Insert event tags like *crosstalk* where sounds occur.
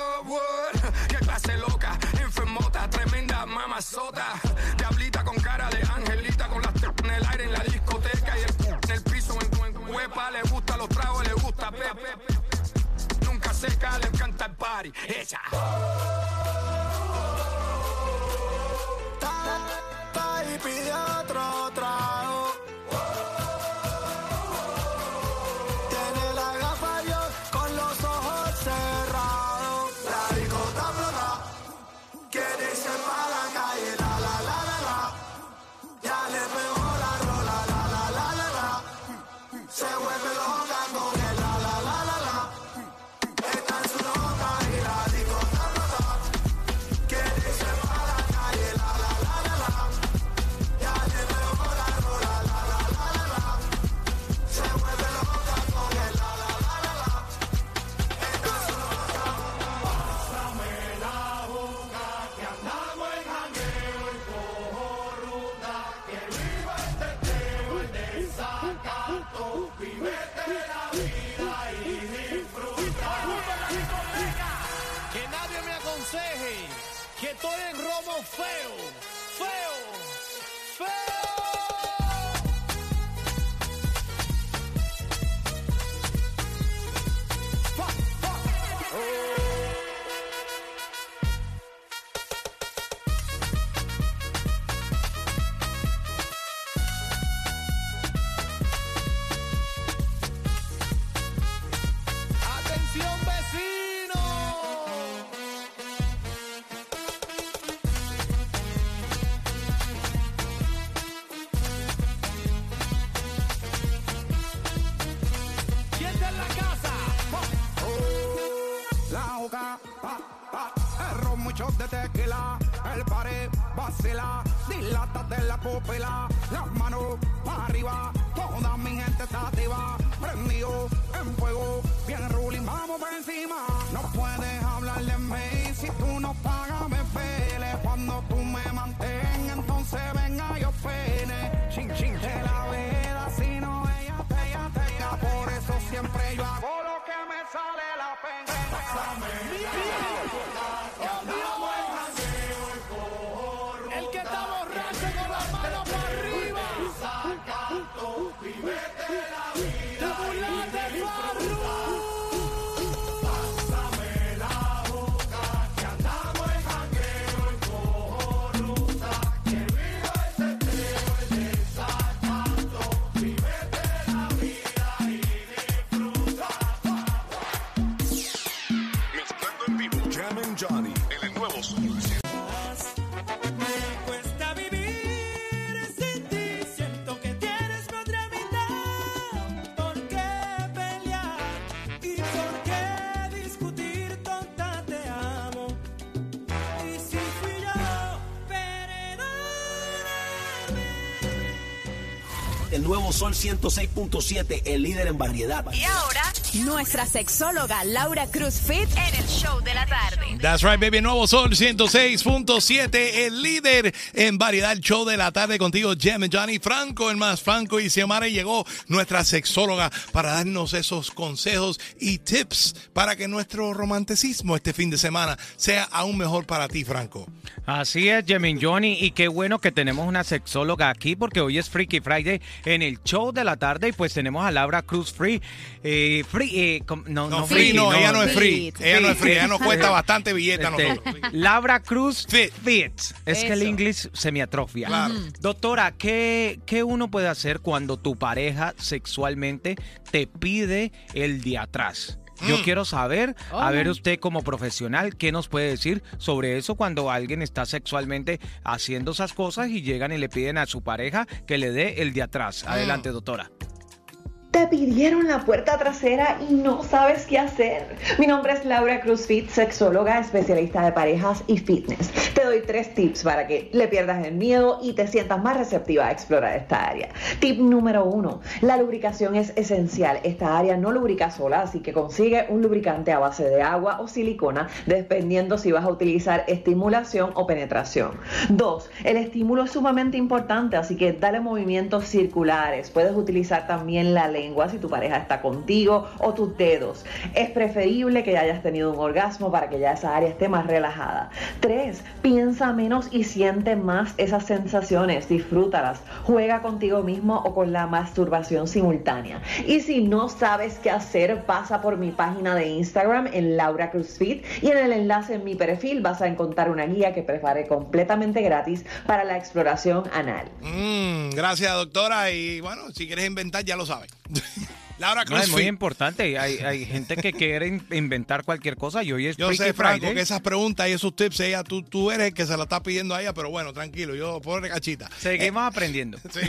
Love, qué clase loca, enfermota, tremenda mamazota. Diablita con cara de angelita, con las en el aire en la discoteca y el en el piso en, en huepa. Le gusta los tragos, le gusta pepe. Nunca seca, le encanta el party. Ella. que estoy en robo feo, feo, feo. shot de tequila, el pared vacila, dilátate la pupila, las manos para arriba, toda mi gente está activa, prendido en fuego, bien ruling, vamos por encima. No puedes hablar de mí si tú no pagas, me fe. El nuevo Sol 106.7, el líder en variedad. Y ahora, nuestra sexóloga Laura Cruz Fit en el show de la tarde. That's right, baby. Nuevo Sol 106.7, el líder en variedad, el show de la tarde contigo, Jem Johnny Franco, el más Franco y Xiomara. y Llegó nuestra sexóloga para darnos esos consejos y tips para que nuestro romanticismo este fin de semana sea aún mejor para ti, Franco. Así es, Jemin Johnny, y qué bueno que tenemos una sexóloga aquí porque hoy es Freaky Friday en el show de la tarde y pues tenemos a Laura Cruz Free. Eh, free eh, com- no, No, no, free, no, ella no es free. Fit. Ella no es free, ella nos cuesta bastante billete a Este, nosotros. Laura Cruz Fit. Fit. Es que el inglés se me atrofia. Claro. Doctora, ¿qué, ¿qué uno puede hacer cuando tu pareja sexualmente te pide el de atrás? Yo Mm. quiero saber, a ver usted como profesional, ¿qué nos puede decir sobre eso cuando alguien está sexualmente haciendo esas cosas y llegan y le piden a su pareja que le dé el de atrás? Adelante, doctora. Te pidieron la puerta trasera y no sabes qué hacer. Mi nombre es Laura Cruz Fit, sexóloga, especialista de parejas y fitness. Te doy tres tips para que le pierdas el miedo y te sientas más receptiva a explorar esta área. Tip número uno, la lubricación es esencial. Esta área no lubrica sola, así que consigue un lubricante a base de agua o silicona, dependiendo si vas a utilizar estimulación o penetración. Dos, el estímulo es sumamente importante, así que dale movimientos circulares. Puedes utilizar también la lengua si tu pareja está contigo o tus dedos. Es preferible que ya hayas tenido un orgasmo para que ya esa área esté más relajada. Tres, piensa menos y siente más esas sensaciones. Disfrútalas. Juega contigo mismo o con la masturbación simultánea. Y si no sabes qué hacer, pasa por mi página de Instagram en Laura Cruz Fit y en el enlace en mi perfil vas a encontrar una guía que preparé completamente gratis para la exploración anal. Mm, gracias, doctora. Y bueno, si quieres inventar, ya lo sabes. *laughs* Laura No, Cruz es muy importante. Hay, hay gente que quiere in- inventar cualquier cosa y hoy es Yo Freaky sé, Franco, Friday. que esas preguntas y esos tips, ella, tú, tú eres el que se la está pidiendo a ella, pero bueno, tranquilo, yo pobre cachita. Seguimos aprendiendo. *laughs* Sí.